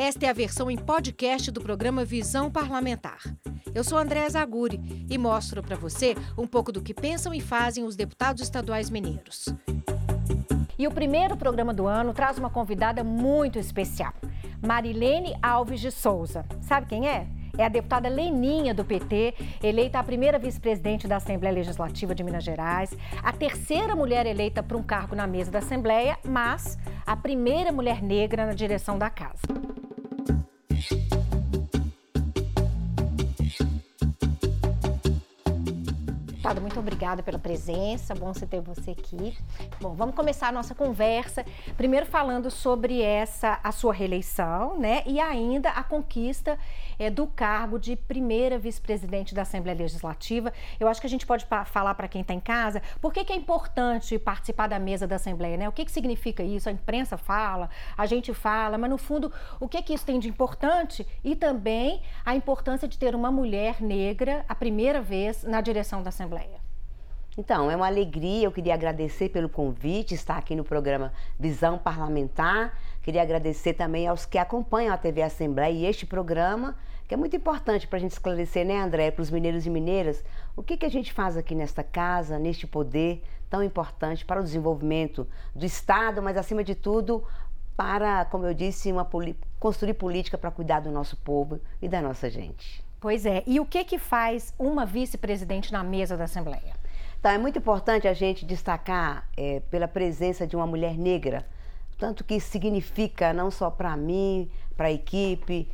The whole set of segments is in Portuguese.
Esta é a versão em podcast do programa Visão Parlamentar. Eu sou Andréa Zaguri e mostro para você um pouco do que pensam e fazem os deputados estaduais mineiros. E o primeiro programa do ano traz uma convidada muito especial, Marilene Alves de Souza. Sabe quem é? é a deputada Leninha do PT, eleita a primeira vice-presidente da Assembleia Legislativa de Minas Gerais, a terceira mulher eleita para um cargo na mesa da Assembleia, mas a primeira mulher negra na direção da casa. Deputada, muito obrigada pela presença, bom você ter você aqui. Bom, vamos começar a nossa conversa, primeiro falando sobre essa, a sua reeleição, né, e ainda a conquista é, do cargo de primeira vice-presidente da Assembleia Legislativa. Eu acho que a gente pode falar para quem está em casa, por que, que, é importante participar da mesa da Assembleia, né? O que, que significa isso? A imprensa fala, a gente fala, mas no fundo, o que, que isso tem de importante? E também a importância de ter uma mulher negra a primeira vez na direção da Assembleia. Então, é uma alegria, eu queria agradecer pelo convite, estar aqui no programa Visão Parlamentar. Queria agradecer também aos que acompanham a TV Assembleia e este programa que é muito importante para a gente esclarecer, né, André, para os mineiros e mineiras, o que, que a gente faz aqui nesta casa, neste poder tão importante para o desenvolvimento do Estado, mas acima de tudo para, como eu disse, uma, construir política para cuidar do nosso povo e da nossa gente. Pois é. E o que que faz uma vice-presidente na mesa da Assembleia? Então, é muito importante a gente destacar é, pela presença de uma mulher negra, tanto que isso significa não só para mim, para a equipe,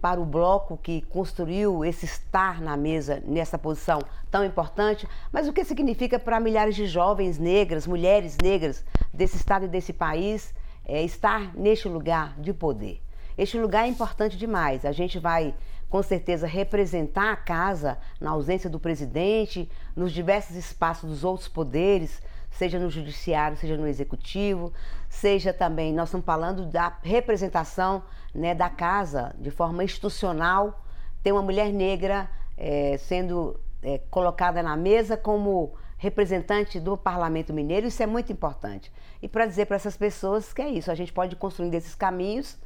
para o bloco que construiu esse estar na mesa nessa posição tão importante, mas o que significa para milhares de jovens negras, mulheres negras desse estado e desse país é, estar neste lugar de poder. Este lugar é importante demais. A gente vai com certeza representar a casa na ausência do presidente, nos diversos espaços dos outros poderes, seja no judiciário, seja no executivo, seja também, nós estamos falando da representação né, da casa de forma institucional, tem uma mulher negra é, sendo é, colocada na mesa como representante do Parlamento Mineiro, isso é muito importante. E para dizer para essas pessoas que é isso, a gente pode construir esses caminhos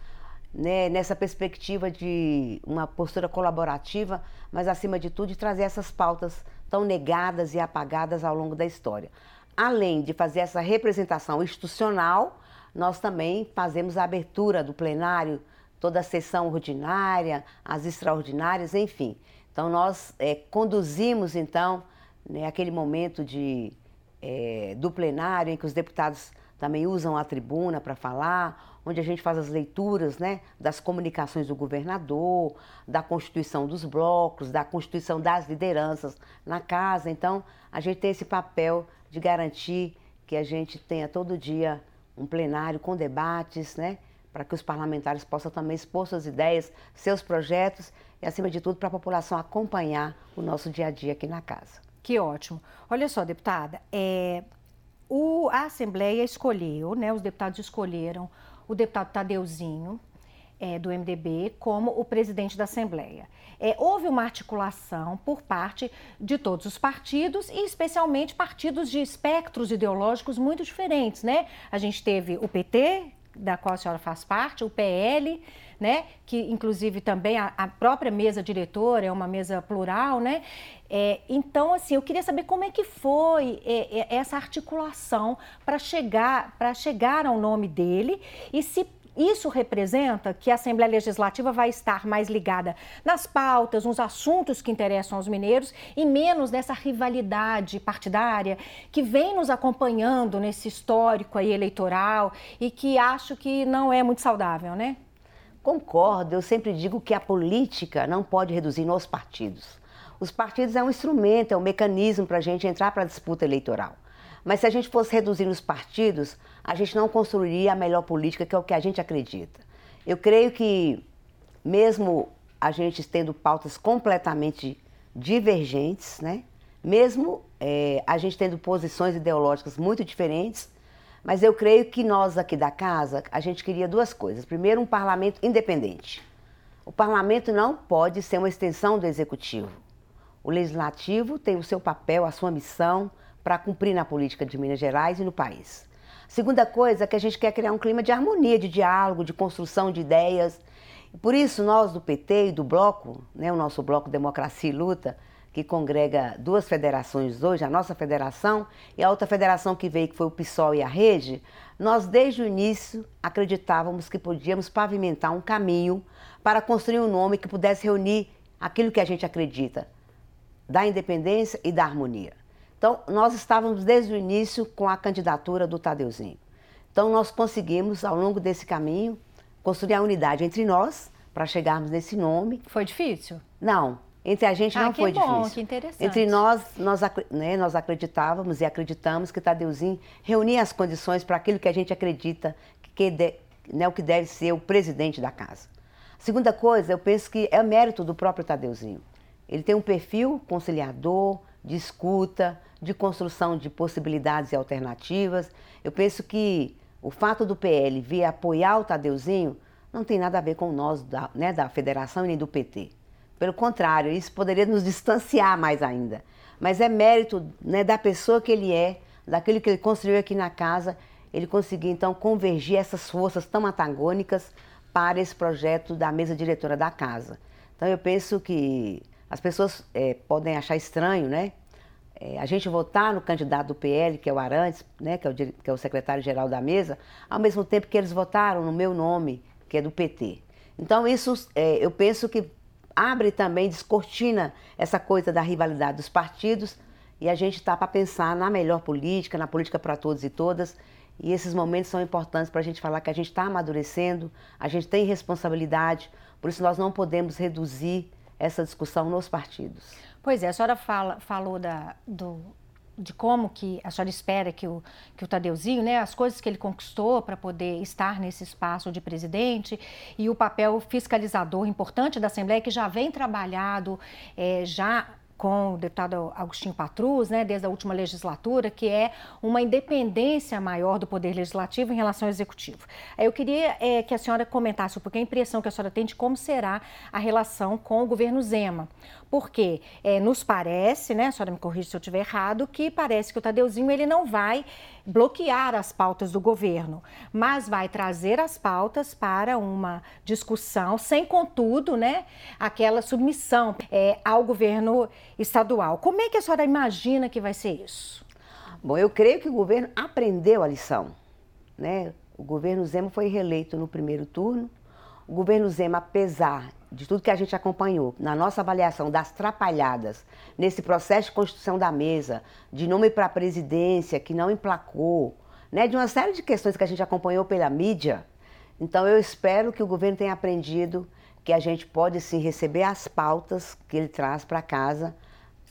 né, nessa perspectiva de uma postura colaborativa, mas acima de tudo de trazer essas pautas tão negadas e apagadas ao longo da história. Além de fazer essa representação institucional, nós também fazemos a abertura do plenário, toda a sessão ordinária, as extraordinárias, enfim. Então nós é, conduzimos então né, aquele momento de, é, do plenário em que os deputados também usam a tribuna para falar, onde a gente faz as leituras né, das comunicações do governador, da constituição dos blocos, da constituição das lideranças na casa. Então a gente tem esse papel de garantir que a gente tenha todo dia um plenário com debates, né? Para que os parlamentares possam também expor suas ideias, seus projetos e, acima de tudo, para a população acompanhar o nosso dia a dia aqui na casa. Que ótimo. Olha só, deputada, é, o, a Assembleia escolheu, né, os deputados escolheram o deputado Tadeuzinho, é, do MDB como o presidente da Assembleia. É, houve uma articulação por parte de todos os partidos e especialmente partidos de espectros ideológicos muito diferentes, né? A gente teve o PT, da qual a senhora faz parte, o PL, né? Que inclusive também a, a própria mesa diretora é uma mesa plural, né? É, então, assim, eu queria saber como é que foi é, é essa articulação para chegar, para chegar ao nome dele e se isso representa que a Assembleia Legislativa vai estar mais ligada nas pautas, nos assuntos que interessam aos mineiros e menos nessa rivalidade partidária que vem nos acompanhando nesse histórico aí eleitoral e que acho que não é muito saudável, né? Concordo, eu sempre digo que a política não pode reduzir nos partidos. Os partidos é um instrumento, é um mecanismo para a gente entrar para a disputa eleitoral. Mas se a gente fosse reduzir os partidos, a gente não construiria a melhor política, que é o que a gente acredita. Eu creio que, mesmo a gente tendo pautas completamente divergentes, né? mesmo é, a gente tendo posições ideológicas muito diferentes, mas eu creio que nós aqui da casa, a gente queria duas coisas. Primeiro, um parlamento independente. O parlamento não pode ser uma extensão do executivo. O legislativo tem o seu papel, a sua missão, para cumprir na política de Minas Gerais e no país. Segunda coisa é que a gente quer criar um clima de harmonia, de diálogo, de construção de ideias. Por isso, nós do PT e do Bloco, né, o nosso Bloco Democracia e Luta, que congrega duas federações hoje, a nossa federação e a outra federação que veio, que foi o PSOL e a Rede, nós desde o início acreditávamos que podíamos pavimentar um caminho para construir um nome que pudesse reunir aquilo que a gente acredita, da independência e da harmonia. Então, nós estávamos desde o início com a candidatura do Tadeuzinho. Então, nós conseguimos, ao longo desse caminho, construir a unidade entre nós para chegarmos nesse nome. Foi difícil? Não, entre a gente ah, não foi bom, difícil. Que interessante. Entre nós, nós, né, nós acreditávamos e acreditamos que Tadeuzinho reunia as condições para aquilo que a gente acredita que de, né, o que deve ser o presidente da casa. Segunda coisa, eu penso que é mérito do próprio Tadeuzinho. Ele tem um perfil conciliador, de escuta, de construção de possibilidades e alternativas. Eu penso que o fato do PL vir apoiar o Tadeuzinho não tem nada a ver com nós da, né, da federação e nem do PT. Pelo contrário, isso poderia nos distanciar mais ainda. Mas é mérito né, da pessoa que ele é, daquilo que ele construiu aqui na casa, ele conseguir então convergir essas forças tão antagônicas para esse projeto da mesa diretora da casa. Então eu penso que as pessoas é, podem achar estranho, né? É, a gente votar no candidato do PL, que é o Arantes, né, que é o, que é o secretário-geral da mesa, ao mesmo tempo que eles votaram no meu nome, que é do PT. Então isso é, eu penso que abre também, descortina essa coisa da rivalidade dos partidos e a gente está para pensar na melhor política, na política para todos e todas. E esses momentos são importantes para a gente falar que a gente está amadurecendo, a gente tem responsabilidade, por isso nós não podemos reduzir essa discussão nos partidos. Pois é, a senhora fala, falou da, do, de como que a senhora espera que o, que o Tadeuzinho, né, as coisas que ele conquistou para poder estar nesse espaço de presidente e o papel fiscalizador importante da Assembleia que já vem trabalhado é, já com o deputado Agostinho Patrus, né, desde a última legislatura, que é uma independência maior do Poder Legislativo em relação ao Executivo. Eu queria é, que a senhora comentasse, porque a impressão que a senhora tem de como será a relação com o governo Zema. Porque é, nos parece, né, a senhora me corrija se eu estiver errado, que parece que o Tadeuzinho ele não vai bloquear as pautas do governo, mas vai trazer as pautas para uma discussão, sem contudo, né, aquela submissão é, ao governo estadual. Como é que a senhora imagina que vai ser isso? Bom, eu creio que o governo aprendeu a lição. Né? O governo Zema foi reeleito no primeiro turno. O governo Zema, apesar de tudo que a gente acompanhou, na nossa avaliação das trapalhadas nesse processo de construção da mesa, de nome para a presidência que não emplacou, né, de uma série de questões que a gente acompanhou pela mídia. Então eu espero que o governo tenha aprendido que a gente pode sim receber as pautas que ele traz para casa,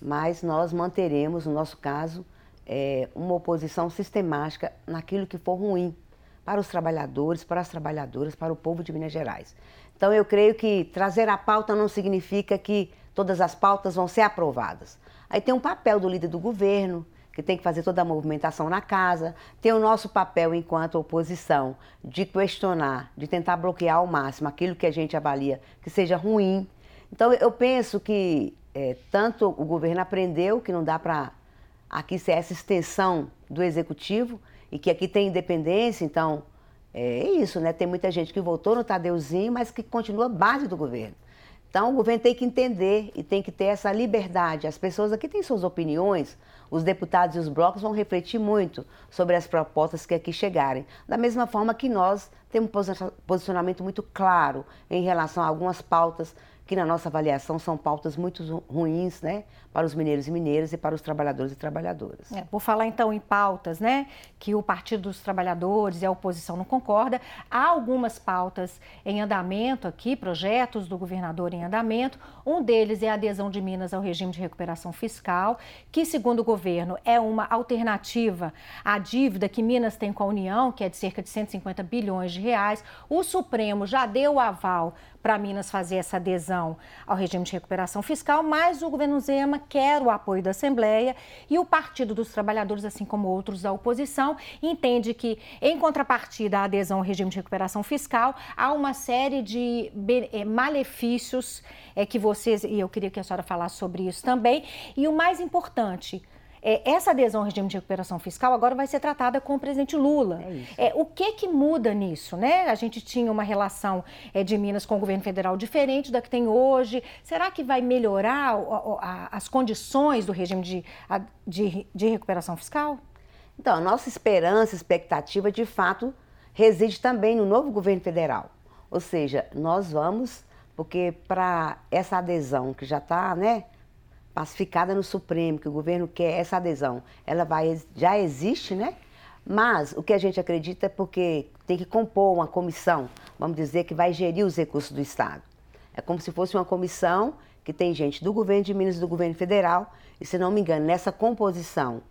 mas nós manteremos, no nosso caso, é, uma oposição sistemática naquilo que for ruim para os trabalhadores, para as trabalhadoras, para o povo de Minas Gerais. Então eu creio que trazer a pauta não significa que todas as pautas vão ser aprovadas. Aí tem um papel do líder do governo, que tem que fazer toda a movimentação na casa, tem o nosso papel enquanto oposição de questionar, de tentar bloquear ao máximo aquilo que a gente avalia que seja ruim. Então eu penso que é, tanto o governo aprendeu que não dá para aqui ser essa extensão do executivo e que aqui tem independência, então é isso, né? Tem muita gente que votou no Tadeuzinho, mas que continua base do governo. Então, o governo tem que entender e tem que ter essa liberdade. As pessoas aqui têm suas opiniões, os deputados e os blocos vão refletir muito sobre as propostas que aqui chegarem. Da mesma forma que nós temos um posicionamento muito claro em relação a algumas pautas que na nossa avaliação são pautas muito ruins, né, para os mineiros e mineiras e para os trabalhadores e trabalhadoras. É, por falar então em pautas, né, que o Partido dos Trabalhadores e a oposição não concorda, há algumas pautas em andamento aqui, projetos do governador em andamento. Um deles é a adesão de Minas ao regime de recuperação fiscal, que segundo o governo é uma alternativa à dívida que Minas tem com a União, que é de cerca de 150 bilhões de reais. O Supremo já deu aval para Minas fazer essa adesão ao regime de recuperação fiscal, mas o governo Zema quer o apoio da Assembleia e o Partido dos Trabalhadores, assim como outros da oposição, entende que, em contrapartida à adesão ao regime de recuperação fiscal, há uma série de eh, malefícios é, que vocês, e eu queria que a senhora falasse sobre isso também, e o mais importante, é, essa adesão ao regime de recuperação fiscal agora vai ser tratada com o presidente Lula. É, é o que que muda nisso, né? A gente tinha uma relação é, de Minas com o governo federal diferente da que tem hoje. Será que vai melhorar a, a, as condições do regime de, de, de recuperação fiscal? Então, a nossa esperança, expectativa, de fato, reside também no novo governo federal. Ou seja, nós vamos, porque para essa adesão que já está, né, pacificada no Supremo, que o governo quer essa adesão, ela vai, já existe, né? Mas o que a gente acredita é porque tem que compor uma comissão, vamos dizer, que vai gerir os recursos do Estado. É como se fosse uma comissão que tem gente do governo de Minas e do governo federal, e se não me engano, nessa composição,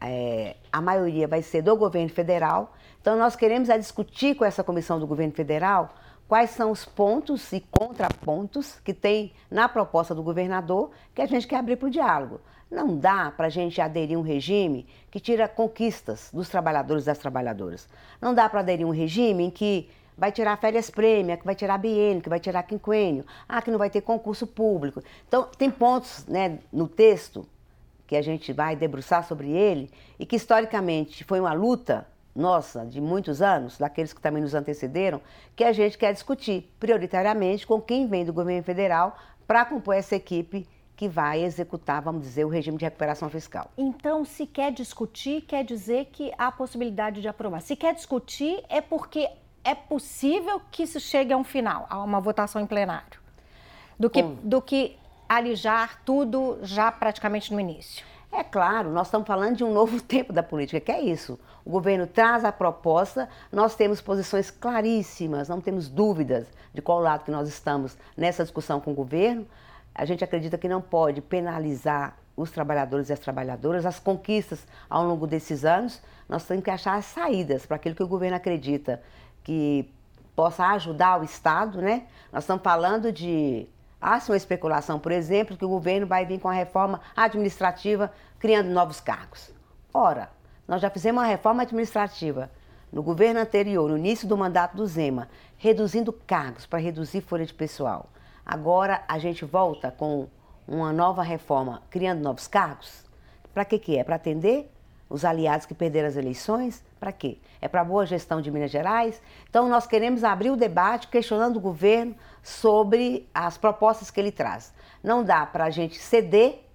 é, a maioria vai ser do governo federal. Então, nós queremos é discutir com essa comissão do governo federal quais são os pontos e contrapontos que tem na proposta do governador que a gente quer abrir para o diálogo. Não dá para a gente aderir a um regime que tira conquistas dos trabalhadores e das trabalhadoras. Não dá para aderir a um regime em que vai tirar férias prêmio, que vai tirar biênio, que vai tirar quinquênio, ah, que não vai ter concurso público. Então, tem pontos né, no texto que a gente vai debruçar sobre ele e que historicamente foi uma luta nossa, de muitos anos, daqueles que também nos antecederam, que a gente quer discutir prioritariamente com quem vem do governo federal para compor essa equipe que vai executar, vamos dizer, o regime de recuperação fiscal. Então, se quer discutir, quer dizer que há possibilidade de aprovar. Se quer discutir, é porque é possível que isso chegue a um final, a uma votação em plenário, do que, do que alijar tudo já praticamente no início. É claro, nós estamos falando de um novo tempo da política, que é isso. O governo traz a proposta, nós temos posições claríssimas, não temos dúvidas de qual lado que nós estamos nessa discussão com o governo. A gente acredita que não pode penalizar os trabalhadores e as trabalhadoras, as conquistas ao longo desses anos. Nós temos que achar as saídas para aquilo que o governo acredita que possa ajudar o Estado, né? Nós estamos falando de Há-se uma especulação, por exemplo, que o governo vai vir com a reforma administrativa criando novos cargos. Ora, nós já fizemos uma reforma administrativa no governo anterior, no início do mandato do Zema, reduzindo cargos para reduzir folha de pessoal. Agora a gente volta com uma nova reforma criando novos cargos. Para que, que é? Para atender os aliados que perderam as eleições? Para quê? É para boa gestão de Minas Gerais? Então, nós queremos abrir o debate questionando o governo sobre as propostas que ele traz. Não dá para a gente ceder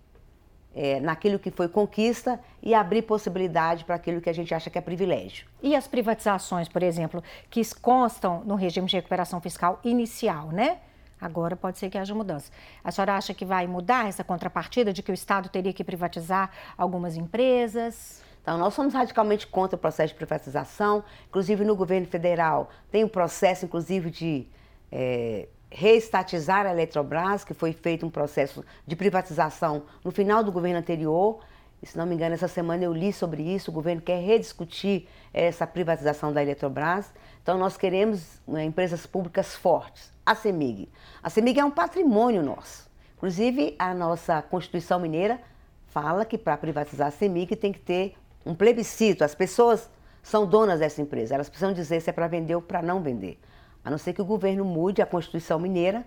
é, naquilo que foi conquista e abrir possibilidade para aquilo que a gente acha que é privilégio. E as privatizações, por exemplo, que constam no regime de recuperação fiscal inicial, né? Agora pode ser que haja mudança. A senhora acha que vai mudar essa contrapartida de que o Estado teria que privatizar algumas empresas? Então, nós somos radicalmente contra o processo de privatização. Inclusive, no governo federal, tem um processo, inclusive, de é, reestatizar a Eletrobras, que foi feito um processo de privatização no final do governo anterior. E, se não me engano, essa semana eu li sobre isso. O governo quer rediscutir essa privatização da Eletrobras. Então, nós queremos né, empresas públicas fortes a CEMIG. A CEMIG é um patrimônio nosso. Inclusive, a nossa Constituição Mineira fala que para privatizar a CEMIG tem que ter um plebiscito. As pessoas são donas dessa empresa, elas precisam dizer se é para vender ou para não vender. A não ser que o governo mude a Constituição Mineira,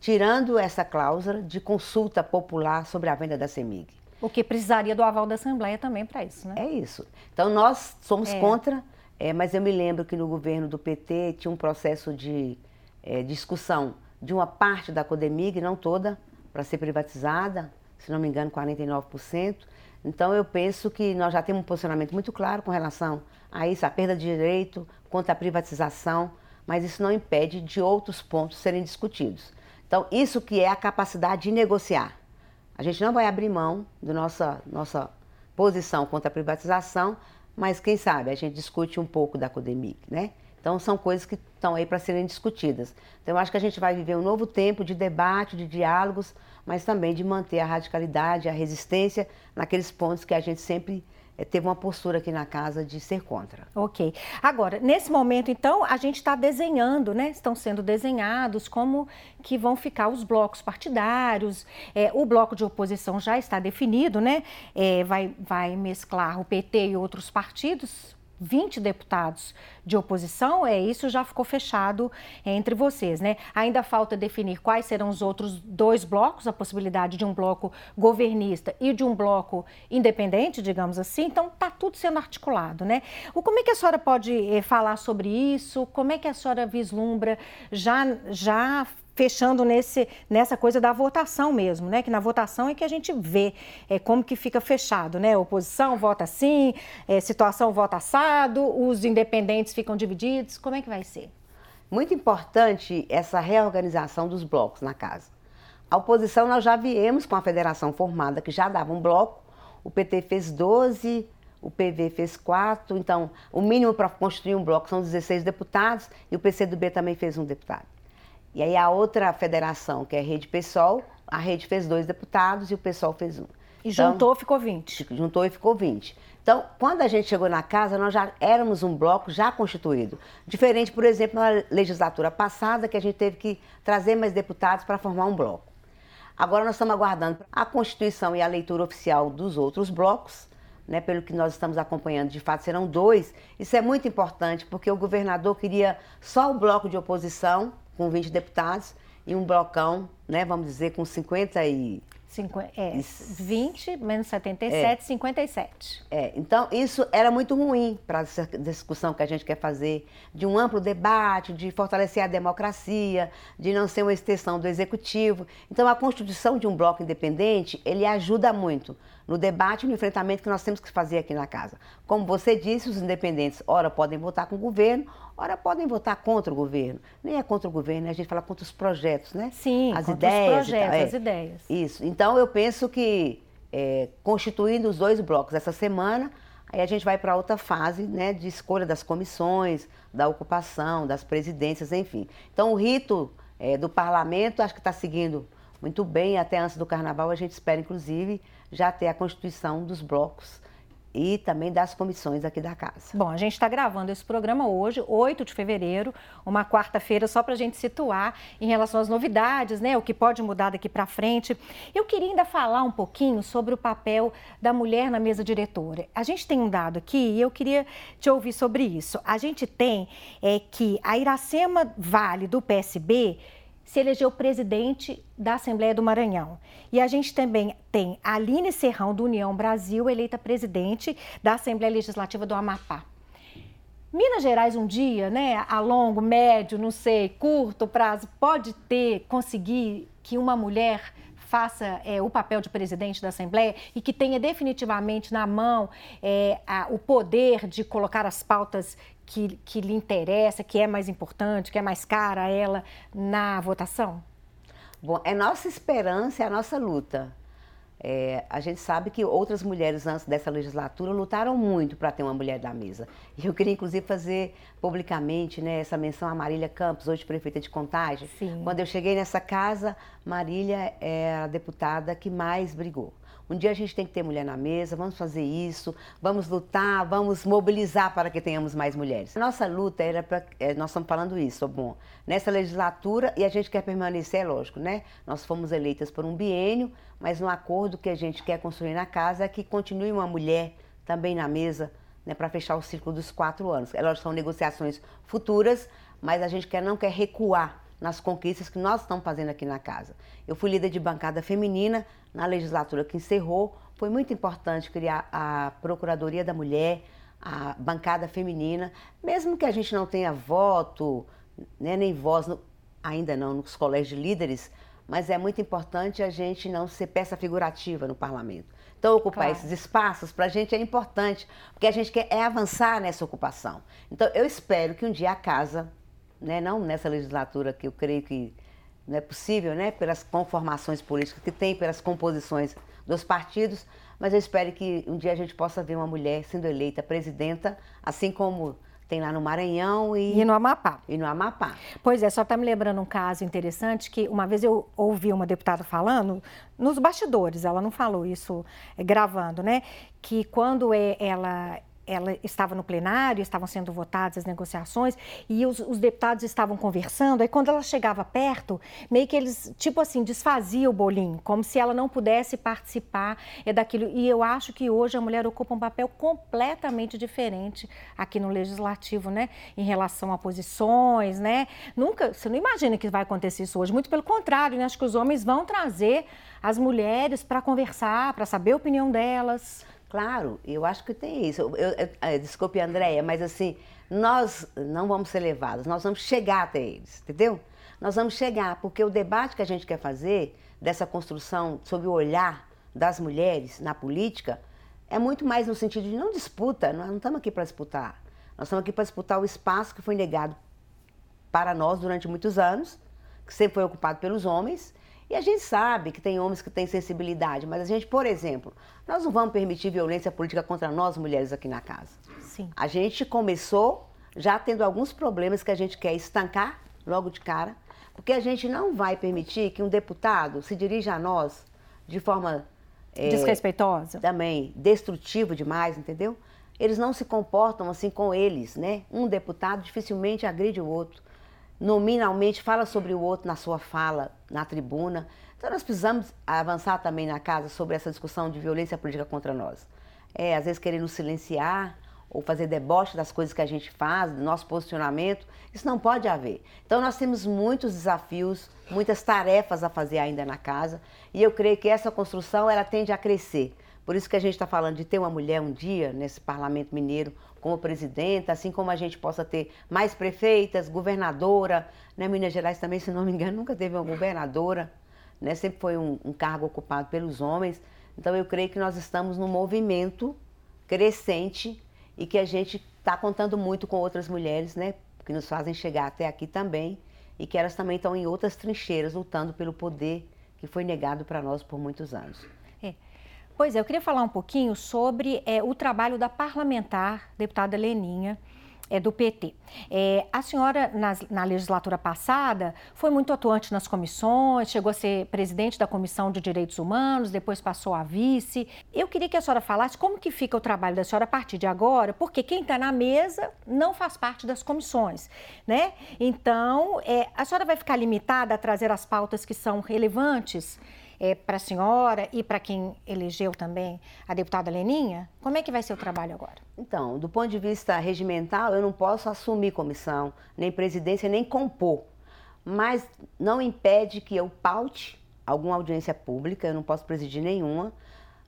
tirando essa cláusula de consulta popular sobre a venda da CEMIG. O que precisaria do aval da Assembleia também para isso, né? É isso. Então, nós somos é. contra, é, mas eu me lembro que no governo do PT tinha um processo de é, discussão de uma parte da Codemig, não toda, para ser privatizada, se não me engano, 49%. Então, eu penso que nós já temos um posicionamento muito claro com relação a isso, a perda de direito contra a privatização, mas isso não impede de outros pontos serem discutidos. Então, isso que é a capacidade de negociar. A gente não vai abrir mão da nossa, nossa posição contra a privatização, mas quem sabe a gente discute um pouco da Codemig, né? Então, são coisas que estão aí para serem discutidas. Então, eu acho que a gente vai viver um novo tempo de debate, de diálogos, mas também de manter a radicalidade, a resistência naqueles pontos que a gente sempre teve uma postura aqui na casa de ser contra. Ok. Agora, nesse momento, então, a gente está desenhando, né? Estão sendo desenhados como que vão ficar os blocos partidários. É, o bloco de oposição já está definido, né? É, vai, vai mesclar o PT e outros partidos 20 deputados de oposição, é isso já ficou fechado entre vocês, né? Ainda falta definir quais serão os outros dois blocos, a possibilidade de um bloco governista e de um bloco independente, digamos assim. Então tá tudo sendo articulado, né? O como é que a senhora pode eh, falar sobre isso? Como é que a senhora vislumbra já já fechando nesse, nessa coisa da votação mesmo, né? Que na votação é que a gente vê é, como que fica fechado, né? Oposição vota assim, é, situação vota assado, os independentes ficam divididos. Como é que vai ser? Muito importante essa reorganização dos blocos na casa. A oposição nós já viemos com a federação formada, que já dava um bloco, o PT fez 12, o PV fez 4, então o mínimo para constituir um bloco são 16 deputados e o PCdoB também fez um deputado. E aí a outra federação, que é a Rede Pessoal, a rede fez dois deputados e o Pessoal fez um. E então, juntou, ficou 20. Juntou e ficou 20. Então, quando a gente chegou na casa, nós já éramos um bloco já constituído. Diferente, por exemplo, na legislatura passada, que a gente teve que trazer mais deputados para formar um bloco. Agora nós estamos aguardando a constituição e a leitura oficial dos outros blocos, né, pelo que nós estamos acompanhando, de fato serão dois. Isso é muito importante, porque o governador queria só o bloco de oposição, com 20 deputados e um blocão, né, vamos dizer, com 50 e... Cinqu é, 20 menos 77, é. 57. É, então isso era muito ruim para essa discussão que a gente quer fazer, de um amplo debate, de fortalecer a democracia, de não ser uma extensão do executivo. Então a constituição de um bloco independente, ele ajuda muito no debate e no enfrentamento que nós temos que fazer aqui na casa. Como você disse, os independentes, ora podem votar com o governo, Ora, podem votar contra o governo. Nem é contra o governo, né? a gente fala contra os projetos, né? Sim, as ideias. Os projetos, é. as ideias. Isso. Então, eu penso que, é, constituindo os dois blocos essa semana, aí a gente vai para outra fase né, de escolha das comissões, da ocupação, das presidências, enfim. Então, o rito é, do parlamento, acho que está seguindo muito bem. Até antes do carnaval, a gente espera, inclusive, já ter a constituição dos blocos e também das comissões aqui da casa. Bom, a gente está gravando esse programa hoje, 8 de fevereiro, uma quarta-feira, só para a gente situar em relação às novidades, né? O que pode mudar daqui para frente. Eu queria ainda falar um pouquinho sobre o papel da mulher na mesa diretora. A gente tem um dado aqui e eu queria te ouvir sobre isso. A gente tem é, que a Iracema Vale, do PSB, se elegeu presidente da Assembleia do Maranhão. E a gente também tem a Aline Serrão, do União Brasil, eleita presidente da Assembleia Legislativa do Amapá. Minas Gerais um dia, né, a longo, médio, não sei, curto prazo, pode ter, conseguir que uma mulher faça é, o papel de presidente da Assembleia e que tenha definitivamente na mão é, a, o poder de colocar as pautas que, que lhe interessa, que é mais importante, que é mais cara a ela na votação? Bom, é nossa esperança, é a nossa luta. É, a gente sabe que outras mulheres antes dessa legislatura lutaram muito para ter uma mulher da mesa. E eu queria, inclusive, fazer publicamente né, essa menção a Marília Campos, hoje prefeita de Contagem. Sim. Quando eu cheguei nessa casa, Marília é a deputada que mais brigou. Um dia a gente tem que ter mulher na mesa, vamos fazer isso, vamos lutar, vamos mobilizar para que tenhamos mais mulheres. Nossa luta era para. É, nós estamos falando isso, bom, nessa legislatura e a gente quer permanecer, é lógico, né? Nós fomos eleitas por um biênio, mas no acordo que a gente quer construir na casa é que continue uma mulher também na mesa, né, para fechar o ciclo dos quatro anos. É lógico, são negociações futuras, mas a gente quer, não quer recuar nas conquistas que nós estamos fazendo aqui na casa. Eu fui líder de bancada feminina na legislatura que encerrou. Foi muito importante criar a Procuradoria da Mulher, a bancada feminina, mesmo que a gente não tenha voto, né, nem voz, no, ainda não, nos colégios de líderes, mas é muito importante a gente não ser peça figurativa no parlamento. Então, ocupar claro. esses espaços para a gente é importante, porque a gente quer é avançar nessa ocupação. Então, eu espero que um dia a casa né, não nessa legislatura que eu creio que não é possível, né, pelas conformações políticas que tem, pelas composições dos partidos, mas eu espero que um dia a gente possa ver uma mulher sendo eleita presidenta, assim como tem lá no Maranhão e, e no Amapá. E no Amapá. Pois é, só está me lembrando um caso interessante que uma vez eu ouvi uma deputada falando nos bastidores, ela não falou isso gravando, né? Que quando é, ela ela estava no plenário, estavam sendo votadas as negociações e os, os, deputados estavam conversando. Aí, quando ela chegava perto, meio que eles, tipo assim, desfaziam o bolinho, como se ela não pudesse participar é daquilo. E eu acho que hoje a mulher ocupa um papel completamente diferente aqui no legislativo, né? Em relação a posições, né? Nunca, você não imagina que vai acontecer isso hoje. Muito pelo contrário, né? Acho que os homens vão trazer as mulheres para conversar, para saber a opinião delas. Claro, eu acho que tem isso. Eu, eu, eu, é, desculpe, Andréia, mas assim, nós não vamos ser levados, nós vamos chegar até eles, entendeu? Nós vamos chegar, porque o debate que a gente quer fazer dessa construção sob o olhar das mulheres na política é muito mais no sentido de não disputa, nós não estamos aqui para disputar. Nós estamos aqui para disputar o espaço que foi negado para nós durante muitos anos, que sempre foi ocupado pelos homens, e a gente sabe que tem homens que têm sensibilidade, mas a gente, por exemplo, nós não vamos permitir violência política contra nós mulheres aqui na casa. Sim. A gente começou já tendo alguns problemas que a gente quer estancar logo de cara, porque a gente não vai permitir que um deputado se dirija a nós de forma é, desrespeitosa, também destrutiva demais, entendeu? Eles não se comportam assim com eles, né? Um deputado dificilmente agride o outro nominalmente fala sobre o outro na sua fala, na tribuna. Então nós precisamos avançar também na casa sobre essa discussão de violência política contra nós. É, às vezes querer nos silenciar ou fazer deboche das coisas que a gente faz, do nosso posicionamento, isso não pode haver. Então nós temos muitos desafios, muitas tarefas a fazer ainda na casa, e eu creio que essa construção ela tende a crescer. Por isso que a gente está falando de ter uma mulher um dia nesse parlamento mineiro como presidenta, assim como a gente possa ter mais prefeitas, governadora, né? Minas Gerais também, se não me engano, nunca teve uma governadora, né? Sempre foi um, um cargo ocupado pelos homens. Então eu creio que nós estamos num movimento crescente e que a gente está contando muito com outras mulheres, né? Que nos fazem chegar até aqui também e que elas também estão em outras trincheiras lutando pelo poder que foi negado para nós por muitos anos. Pois é, eu queria falar um pouquinho sobre é, o trabalho da parlamentar, deputada Leninha, é, do PT. É, a senhora, na, na, legislatura passada, foi muito atuante nas comissões, chegou a ser presidente da Comissão de Direitos Humanos, depois passou a vice. Eu queria que a senhora falasse como que fica o trabalho da senhora a partir de agora, porque quem está na mesa não faz parte das comissões, né? Então, é, a senhora vai ficar limitada a trazer as pautas que são relevantes é, para a senhora e para quem elegeu também a deputada Leninha? Como é que vai ser o trabalho agora? Então, do ponto de vista regimental, eu não posso assumir comissão, nem presidência, nem compor. Mas não impede que eu paute alguma audiência pública, eu não posso presidir nenhuma,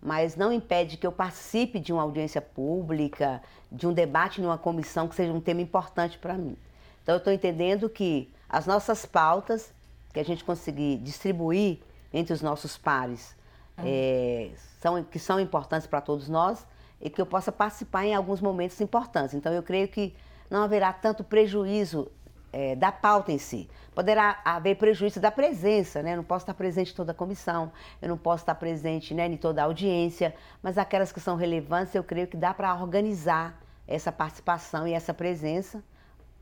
mas não impede que eu participe de uma audiência pública, de um debate numa comissão que seja um tema importante para mim. Então, eu estou entendendo que as nossas pautas, que a gente conseguir distribuir entre os nossos pares ah. é, são, que são importantes para todos nós e que eu possa participar em alguns momentos importantes. Então, eu creio que não haverá tanto prejuízo é, da pauta em si. Poderá haver prejuízo da presença, né? Eu não posso estar presente em toda a comissão, eu não posso estar presente né, em toda a audiência, mas aquelas que são relevantes, eu creio que dá para organizar essa participação e essa presença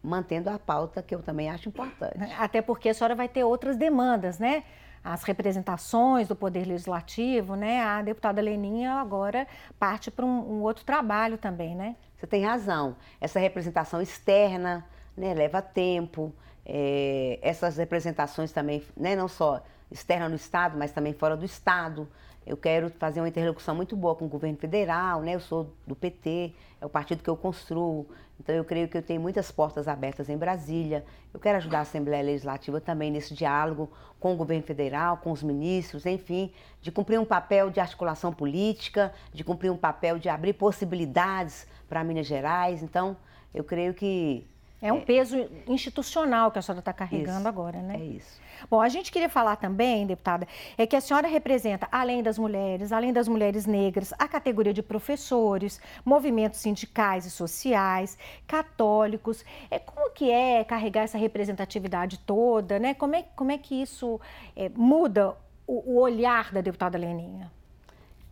mantendo a pauta que eu também acho importante. Até porque a senhora vai ter outras demandas, né? As representações do Poder Legislativo, né? A deputada Leninha agora parte para um, um, outro trabalho também, né? Você tem razão. Essa representação externa né, leva tempo. É, essas representações também, né, não só externa no Estado, mas também fora do Estado. Eu quero fazer uma interlocução muito boa com o governo federal, né? Eu sou do PT, é o partido que eu construo. Então eu creio que eu tenho muitas portas abertas em Brasília. Eu quero ajudar a Assembleia Legislativa também nesse diálogo com o governo federal, com os ministros, enfim, de cumprir um papel de articulação política, de cumprir um papel de abrir possibilidades para Minas Gerais. Então, eu creio que é um é, peso institucional que a senhora está carregando isso, agora, né? É isso. Bom, a gente queria falar também, deputada, é que a senhora representa, além das mulheres, além das mulheres negras, a categoria de professores, movimentos sindicais e sociais, católicos. É, como que é carregar essa representatividade toda, né? Como é, como é que isso é, muda o, o olhar da deputada Leninha?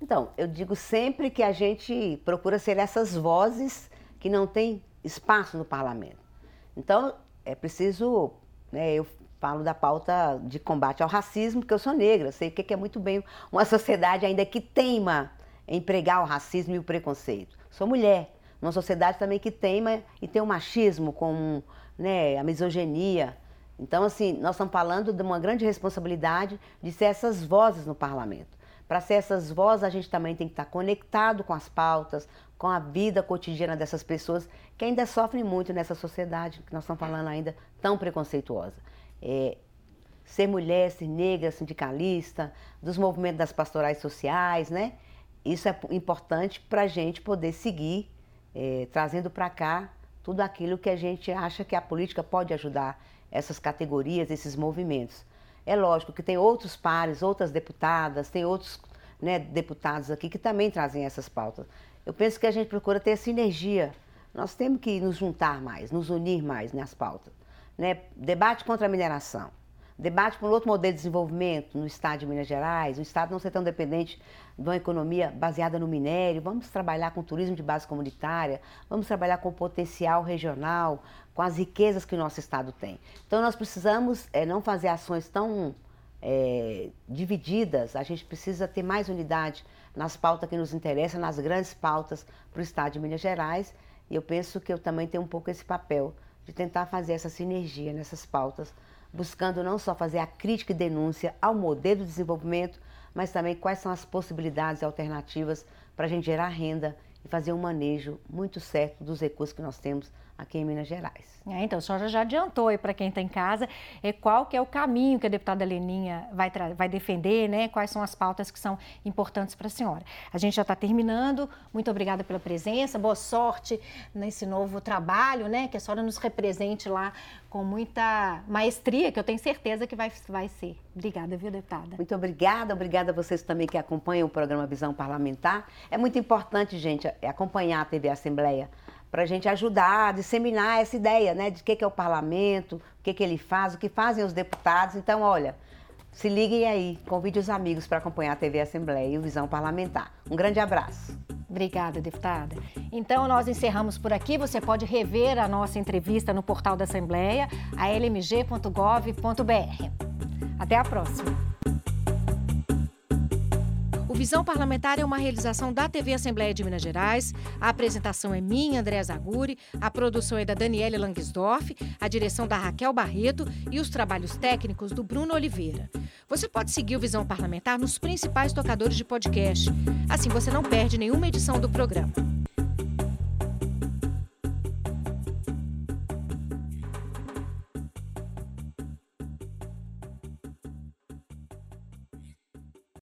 Então, eu digo sempre que a gente procura ser essas vozes que não têm espaço no parlamento. Então, é preciso, né, eu falo da pauta de combate ao racismo, porque eu sou negra, sei o que é muito bem uma sociedade ainda que teima em pregar o racismo e o preconceito. Sou mulher, numa sociedade também que teima e tem o machismo, com né, a misoginia. Então, assim, nós estamos falando de uma grande responsabilidade de ser essas vozes no parlamento. Para ser essas vozes, a gente também tem que estar conectado com as pautas, com a vida cotidiana dessas pessoas que ainda sofrem muito nessa sociedade que nós estamos falando ainda tão preconceituosa. É, ser mulher, ser negra, sindicalista, dos movimentos das pastorais sociais, né? Isso é importante para a gente poder seguir é, trazendo para cá tudo aquilo que a gente acha que a política pode ajudar essas categorias, esses movimentos. É lógico que tem outros pares, outras deputadas, tem outros né, deputados aqui que também trazem essas pautas. Eu penso que a gente procura ter sinergia. Nós temos que nos juntar mais, nos unir mais nas pautas. Né? Debate contra a mineração Debate por outro modelo de desenvolvimento no estado de Minas Gerais, o estado não ser tão dependente de uma economia baseada no minério. Vamos trabalhar com turismo de base comunitária, vamos trabalhar com o potencial regional, com as riquezas que o nosso estado tem. Então nós precisamos é, não fazer ações tão é, divididas, a gente precisa ter mais unidade nas pautas que nos interessam, nas grandes pautas para o estado de Minas Gerais. E eu penso que eu também tenho um pouco esse papel de tentar fazer essa sinergia nessas pautas buscando não só fazer a crítica e denúncia ao modelo de desenvolvimento, mas também quais são as possibilidades alternativas para a gente gerar renda e fazer um manejo muito certo dos recursos que nós temos aqui em Minas Gerais. É, então, a senhora já adiantou aí para quem está em casa é, qual que é o caminho que a deputada Leninha vai, vai defender, né? quais são as pautas que são importantes para a senhora. A gente já está terminando, muito obrigada pela presença, boa sorte nesse novo trabalho, né? que a senhora nos represente lá com muita maestria, que eu tenho certeza que vai, vai ser. Obrigada, viu, deputada? Muito obrigada, obrigada a vocês também que acompanham o programa Visão Parlamentar. É muito importante, gente, acompanhar a TV Assembleia para a gente ajudar a disseminar essa ideia né, de o que, que é o parlamento, o que, que ele faz, o que fazem os deputados. Então, olha, se liguem aí, convide os amigos para acompanhar a TV Assembleia e o Visão Parlamentar. Um grande abraço. Obrigada, deputada. Então, nós encerramos por aqui. Você pode rever a nossa entrevista no portal da Assembleia, almg.gov.br. Até a próxima. O Visão Parlamentar é uma realização da TV Assembleia de Minas Gerais. A apresentação é minha, Andréa Zaguri, a produção é da Daniele Langsdorff, a direção da Raquel Barreto e os trabalhos técnicos do Bruno Oliveira. Você pode seguir o Visão Parlamentar nos principais tocadores de podcast. Assim você não perde nenhuma edição do programa.